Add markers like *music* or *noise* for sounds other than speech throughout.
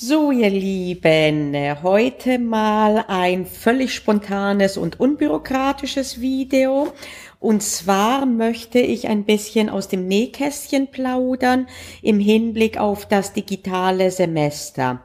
So, ihr Lieben, heute mal ein völlig spontanes und unbürokratisches Video. Und zwar möchte ich ein bisschen aus dem Nähkästchen plaudern im Hinblick auf das digitale Semester.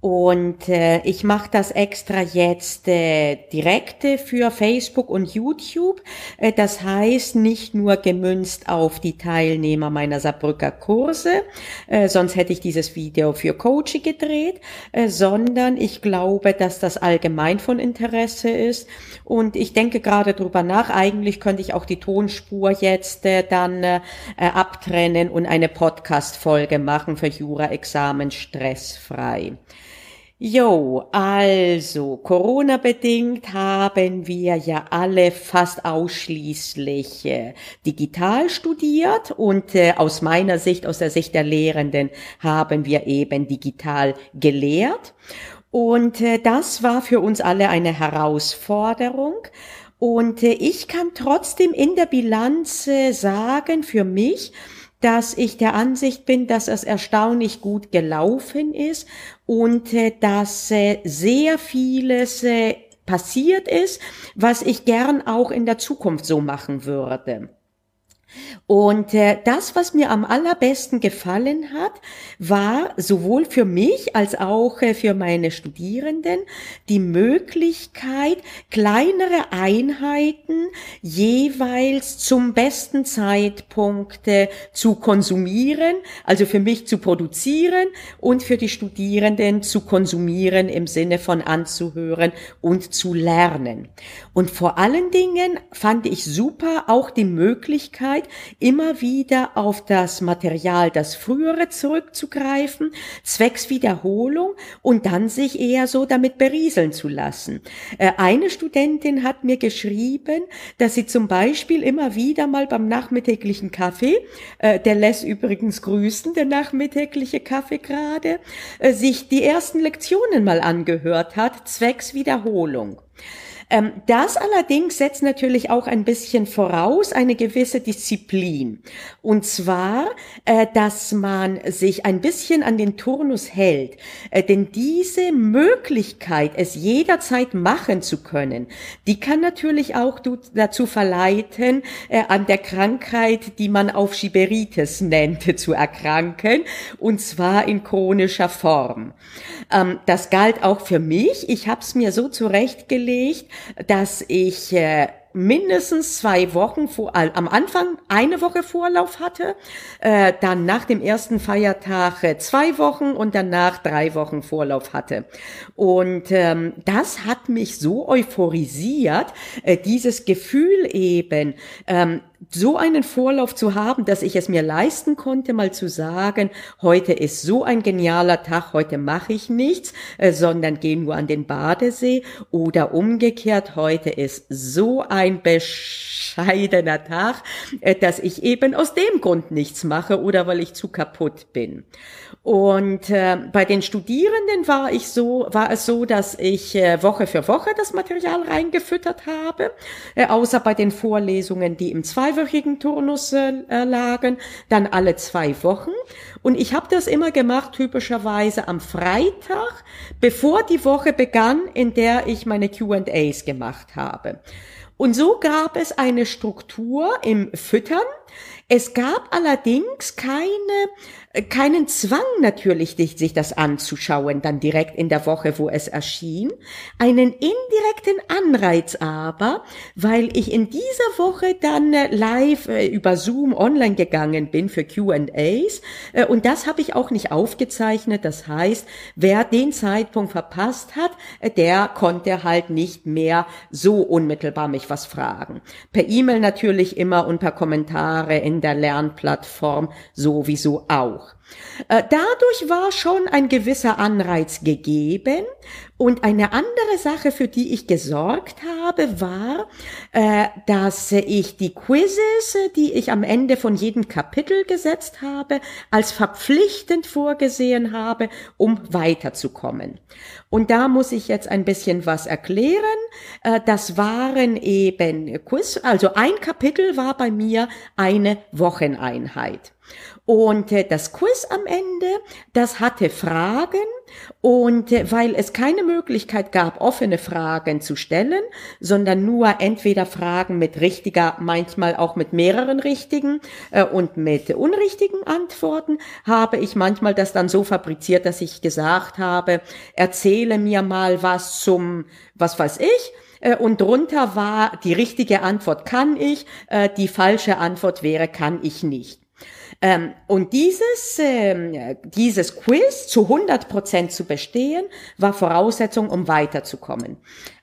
Und äh, ich mache das extra jetzt äh, direkte für Facebook und YouTube. Äh, das heißt nicht nur gemünzt auf die Teilnehmer meiner Saarbrücker Kurse, äh, sonst hätte ich dieses Video für Coaching gedreht, äh, sondern ich glaube, dass das allgemein von Interesse ist. Und ich denke gerade drüber nach, eigentlich könnte ich auch die Tonspur jetzt äh, dann äh, abtrennen und eine Podcast-Folge machen für Jura-Examen stressfrei. Jo, also Corona-bedingt haben wir ja alle fast ausschließlich äh, digital studiert und äh, aus meiner Sicht, aus der Sicht der Lehrenden, haben wir eben digital gelehrt. Und äh, das war für uns alle eine Herausforderung. Und äh, ich kann trotzdem in der Bilanz sagen, für mich, dass ich der Ansicht bin, dass es erstaunlich gut gelaufen ist und äh, dass äh, sehr vieles äh, passiert ist, was ich gern auch in der Zukunft so machen würde. Und äh, das, was mir am allerbesten gefallen hat, war sowohl für mich als auch äh, für meine Studierenden die Möglichkeit, kleinere Einheiten jeweils zum besten Zeitpunkt äh, zu konsumieren, also für mich zu produzieren und für die Studierenden zu konsumieren im Sinne von anzuhören und zu lernen. Und vor allen Dingen fand ich super auch die Möglichkeit, immer wieder auf das Material, das frühere zurückzugreifen, zwecks Wiederholung und dann sich eher so damit berieseln zu lassen. Äh, eine Studentin hat mir geschrieben, dass sie zum Beispiel immer wieder mal beim nachmittäglichen Kaffee, äh, der lässt übrigens grüßen, der nachmittägliche Kaffee gerade, äh, sich die ersten Lektionen mal angehört hat, zwecks Wiederholung. Ähm, das allerdings setzt natürlich auch ein bisschen voraus eine gewisse Disziplin. Und zwar, äh, dass man sich ein bisschen an den Turnus hält. Äh, denn diese Möglichkeit, es jederzeit machen zu können, die kann natürlich auch dazu verleiten, äh, an der Krankheit, die man auf Schiberitis nennt, *laughs* zu erkranken. Und zwar in chronischer Form. Ähm, das galt auch für mich. Ich habe es mir so zurechtgelegt, dass ich äh, mindestens zwei Wochen vor, äh, am Anfang eine Woche Vorlauf hatte, äh, dann nach dem ersten Feiertag äh, zwei Wochen und danach drei Wochen Vorlauf hatte. Und ähm, das hat mich so euphorisiert, äh, dieses Gefühl eben, ähm, so einen Vorlauf zu haben, dass ich es mir leisten konnte, mal zu sagen, heute ist so ein genialer Tag, heute mache ich nichts, äh, sondern gehe nur an den Badesee oder umgekehrt, heute ist so ein bescheidener Tag, äh, dass ich eben aus dem Grund nichts mache oder weil ich zu kaputt bin. Und äh, bei den Studierenden war ich so, war es so, dass ich äh, Woche für Woche das Material reingefüttert habe, außer bei den Vorlesungen, die im zweiwöchigen Turnus äh, lagen, dann alle zwei Wochen. Und ich habe das immer gemacht, typischerweise am Freitag, bevor die Woche begann, in der ich meine Q&As gemacht habe. Und so gab es eine Struktur im Füttern. Es gab allerdings keine keinen Zwang natürlich, sich das anzuschauen, dann direkt in der Woche, wo es erschien, einen indirekten Anreiz aber, weil ich in dieser Woche dann äh, live äh, über Zoom online gegangen bin für Q&As äh, und das habe ich auch nicht aufgezeichnet. Das heißt, wer den Zeitpunkt verpasst hat, der konnte halt nicht mehr so unmittelbar mich was fragen. Per E-Mail natürlich immer und per Kommentare in der Lernplattform sowieso auch. Äh, dadurch war schon ein gewisser Anreiz gegeben. Und eine andere Sache, für die ich gesorgt habe, war, äh, dass ich die Quizzes, die ich am Ende von jedem Kapitel gesetzt habe, als verpflichtend vorgesehen habe, um weiterzukommen. Und da muss ich jetzt ein bisschen was erklären. Äh, das waren eben Quiz, also ein Kapitel war bei mir eine Wocheneinheit. Und äh, das Quiz am Ende, das hatte Fragen und äh, weil es keine Möglichkeit gab, offene Fragen zu stellen, sondern nur entweder Fragen mit richtiger, manchmal auch mit mehreren richtigen äh, und mit unrichtigen Antworten, habe ich manchmal das dann so fabriziert, dass ich gesagt habe, erzähle mir mal was zum, was weiß ich, äh, und drunter war die richtige Antwort kann ich, äh, die falsche Antwort wäre kann ich nicht. Ähm, und dieses, ähm, dieses Quiz zu 100 Prozent zu bestehen, war Voraussetzung, um weiterzukommen.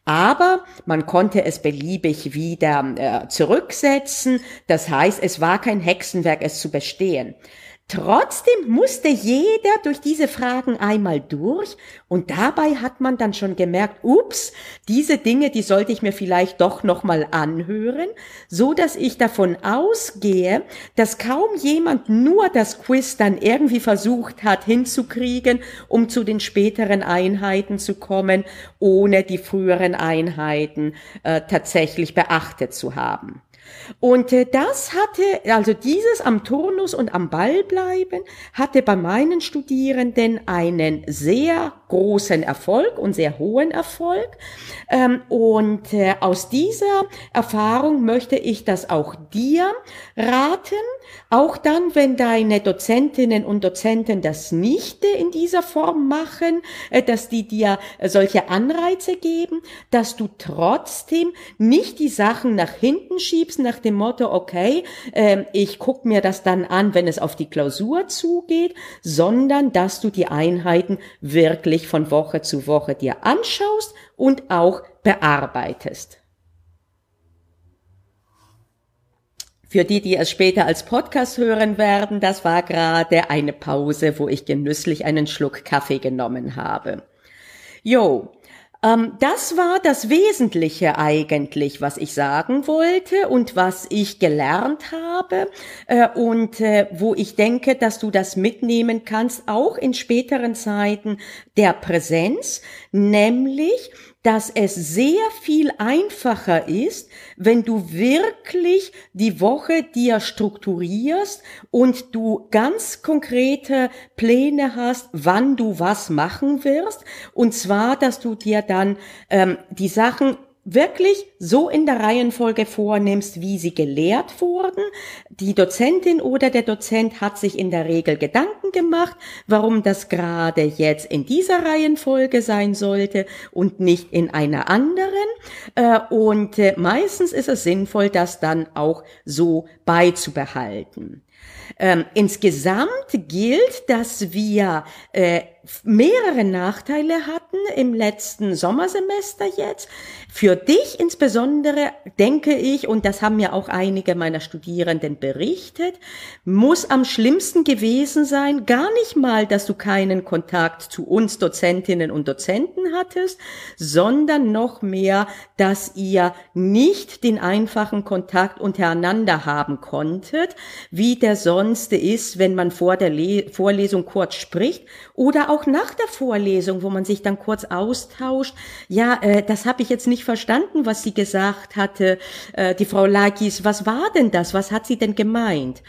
Aber man konnte es beliebig wieder äh, zurücksetzen. Das heißt, es war kein Hexenwerk, es zu bestehen. Trotzdem musste jeder durch diese Fragen einmal durch und dabei hat man dann schon gemerkt, ups, diese Dinge, die sollte ich mir vielleicht doch nochmal anhören, so dass ich davon ausgehe, dass kaum jemand nur das Quiz dann irgendwie versucht hat hinzukriegen, um zu den späteren Einheiten zu kommen, ohne die früheren Einheiten äh, tatsächlich beachtet zu haben. Und äh, das hatte, also dieses am Turnus und am Ball bleiben, hatte bei meinen Studierenden einen sehr großen Erfolg und sehr hohen Erfolg. Ähm, und äh, aus dieser Erfahrung möchte ich das auch dir raten, auch dann, wenn deine Dozentinnen und Dozenten das nicht in dieser Form machen, äh, dass die dir solche Anreize geben, dass du trotzdem nicht die Sachen nach hinten schiebst, nach dem Motto, okay, äh, ich guck mir das dann an, wenn es auf die Klausur zugeht, sondern dass du die Einheiten wirklich von Woche zu Woche dir anschaust und auch bearbeitest. Für die, die es später als Podcast hören werden, das war gerade eine Pause, wo ich genüsslich einen Schluck Kaffee genommen habe. Jo, das war das Wesentliche eigentlich, was ich sagen wollte und was ich gelernt habe äh, und äh, wo ich denke, dass du das mitnehmen kannst, auch in späteren Zeiten der Präsenz, nämlich dass es sehr viel einfacher ist, wenn du wirklich die Woche dir strukturierst und du ganz konkrete Pläne hast, wann du was machen wirst. Und zwar, dass du dir dann ähm, die Sachen wirklich so in der Reihenfolge vornimmst, wie sie gelehrt wurden. Die Dozentin oder der Dozent hat sich in der Regel Gedanken gemacht, warum das gerade jetzt in dieser Reihenfolge sein sollte und nicht in einer anderen. Äh, und äh, meistens ist es sinnvoll, das dann auch so beizubehalten. Ähm, insgesamt gilt, dass wir äh, mehrere Nachteile hatten im letzten Sommersemester jetzt. Für dich insbesondere denke ich, und das haben ja auch einige meiner Studierenden berichtet, muss am schlimmsten gewesen sein, gar nicht mal, dass du keinen Kontakt zu uns Dozentinnen und Dozenten hattest, sondern noch mehr, dass ihr nicht den einfachen Kontakt untereinander haben konntet, wie der sonst ist, wenn man vor der Le Vorlesung kurz spricht oder auch nach der Vorlesung, wo man sich dann kurz austauscht. Ja, äh, das habe ich jetzt nicht verstanden, was sie gesagt hatte, äh, die Frau Lakis. Was war denn das? Was hat sie denn gemeint?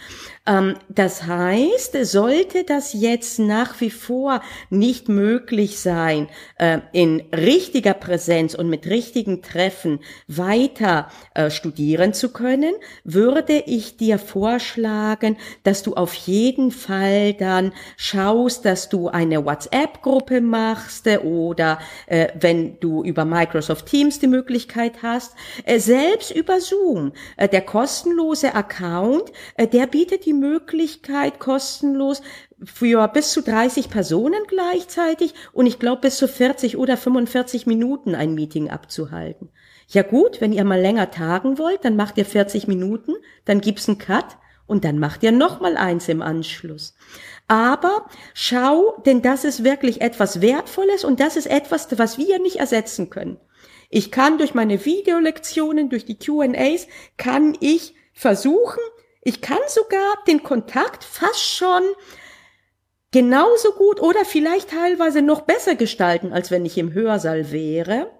Ähm, das heißt, sollte das jetzt nach wie vor nicht möglich sein, äh, in richtiger Präsenz und mit richtigen Treffen weiter äh, studieren zu können, würde ich dir vorschlagen, dass du auf jeden Fall dann schaust, dass du eine WhatsApp-Gruppe machst oder äh, wenn du über Microsoft Teams die Möglichkeit hast, selbst über Zoom. der kostenlose Account, der bietet die Möglichkeit kostenlos für bis zu 30 Personen gleichzeitig und ich glaube bis zu 40 oder 45 Minuten ein Meeting abzuhalten. Ja gut, wenn ihr mal länger tagen wollt, dann macht ihr 40 Minuten, dann gibt's einen Cut und dann macht ihr noch mal eins im Anschluss. Aber schau, denn das ist wirklich etwas Wertvolles und das ist etwas, was wir nicht ersetzen können. Ich kann durch meine Videolektionen, durch die Q&As, kann ich versuchen, ich kann sogar den Kontakt fast schon genauso gut oder vielleicht teilweise noch besser gestalten, als wenn ich im Hörsaal wäre.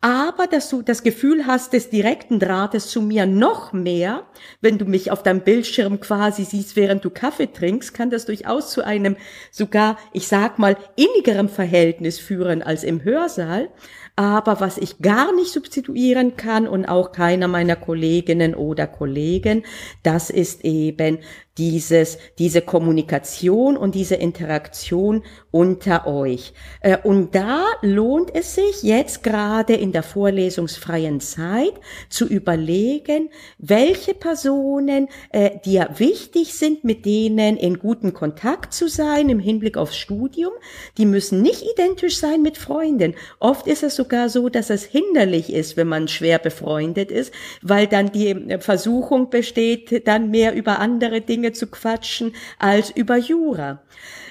Aber dass du das Gefühl hast des direkten Drahtes zu mir noch mehr, wenn du mich auf deinem Bildschirm quasi siehst, während du Kaffee trinkst, kann das durchaus zu einem sogar, ich sag mal, innigerem Verhältnis führen als im Hörsaal. Aber was ich gar nicht substituieren kann und auch keiner meiner Kolleginnen oder Kollegen, das ist eben dieses, diese Kommunikation und diese Interaktion unter euch. Äh, und da lohnt es sich jetzt gerade in der vorlesungsfreien Zeit zu überlegen, welche Personen äh, dir wichtig sind, mit denen in guten Kontakt zu sein im Hinblick aufs Studium. Die müssen nicht identisch sein mit Freunden. Oft ist es sogar so, dass es hinderlich ist, wenn man schwer befreundet ist, weil dann die Versuchung besteht, dann mehr über andere Dinge Dinge zu quatschen als über Jura.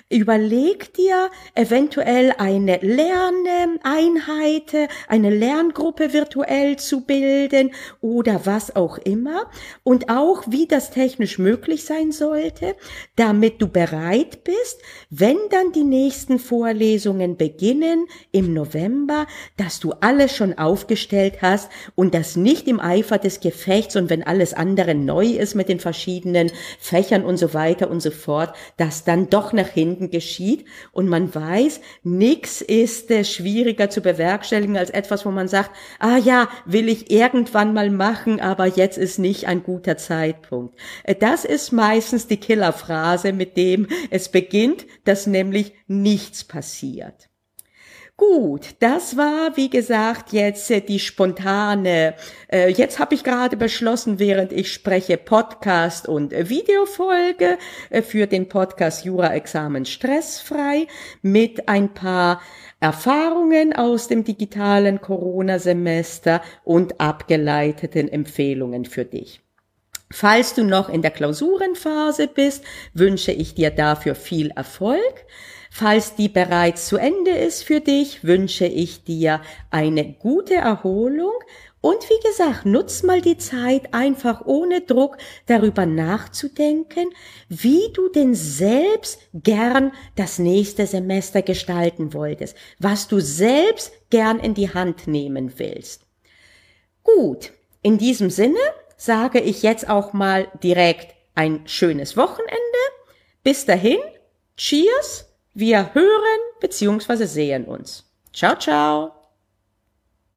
Überleg dir eventuell eine Lerneinheit, eine Lerngruppe virtuell zu bilden oder was auch immer und auch wie das technisch möglich sein sollte, damit du bereit bist, wenn dann die nächsten Vorlesungen beginnen im November, dass du alles schon aufgestellt hast und das nicht im Eifer des Gefechts und wenn alles andere neu ist mit den verschiedenen Fächern und so weiter und so fort, dass dann doch nach hinten geschieht und man weiß, nichts ist äh, schwieriger zu bewerkstelligen als etwas, wo man sagt, ah ja, will ich irgendwann mal machen, aber jetzt ist nicht ein guter Zeitpunkt. Äh, das ist meistens die Killerphrase, mit dem es beginnt, dass nämlich nichts passiert. Gut, das war, wie gesagt, jetzt äh, die spontane, äh, jetzt habe ich gerade beschlossen, während ich spreche, Podcast und äh, Videofolge äh, für den Podcast Jura-Examen stressfrei mit ein paar Erfahrungen aus dem digitalen Corona-Semester und abgeleiteten Empfehlungen für dich. Falls du noch in der Klausurenphase bist, wünsche ich dir dafür viel Erfolg. Falls die bereits zu Ende ist für dich, wünsche ich dir eine gute Erholung und wie gesagt, nutz mal die Zeit einfach ohne Druck darüber nachzudenken, wie du denn selbst gern das nächste Semester gestalten wolltest, was du selbst gern in die Hand nehmen willst. Gut, in diesem Sinne sage ich jetzt auch mal direkt ein schönes Wochenende. Bis dahin, cheers! Wir hören bzw. sehen uns. Ciao, ciao.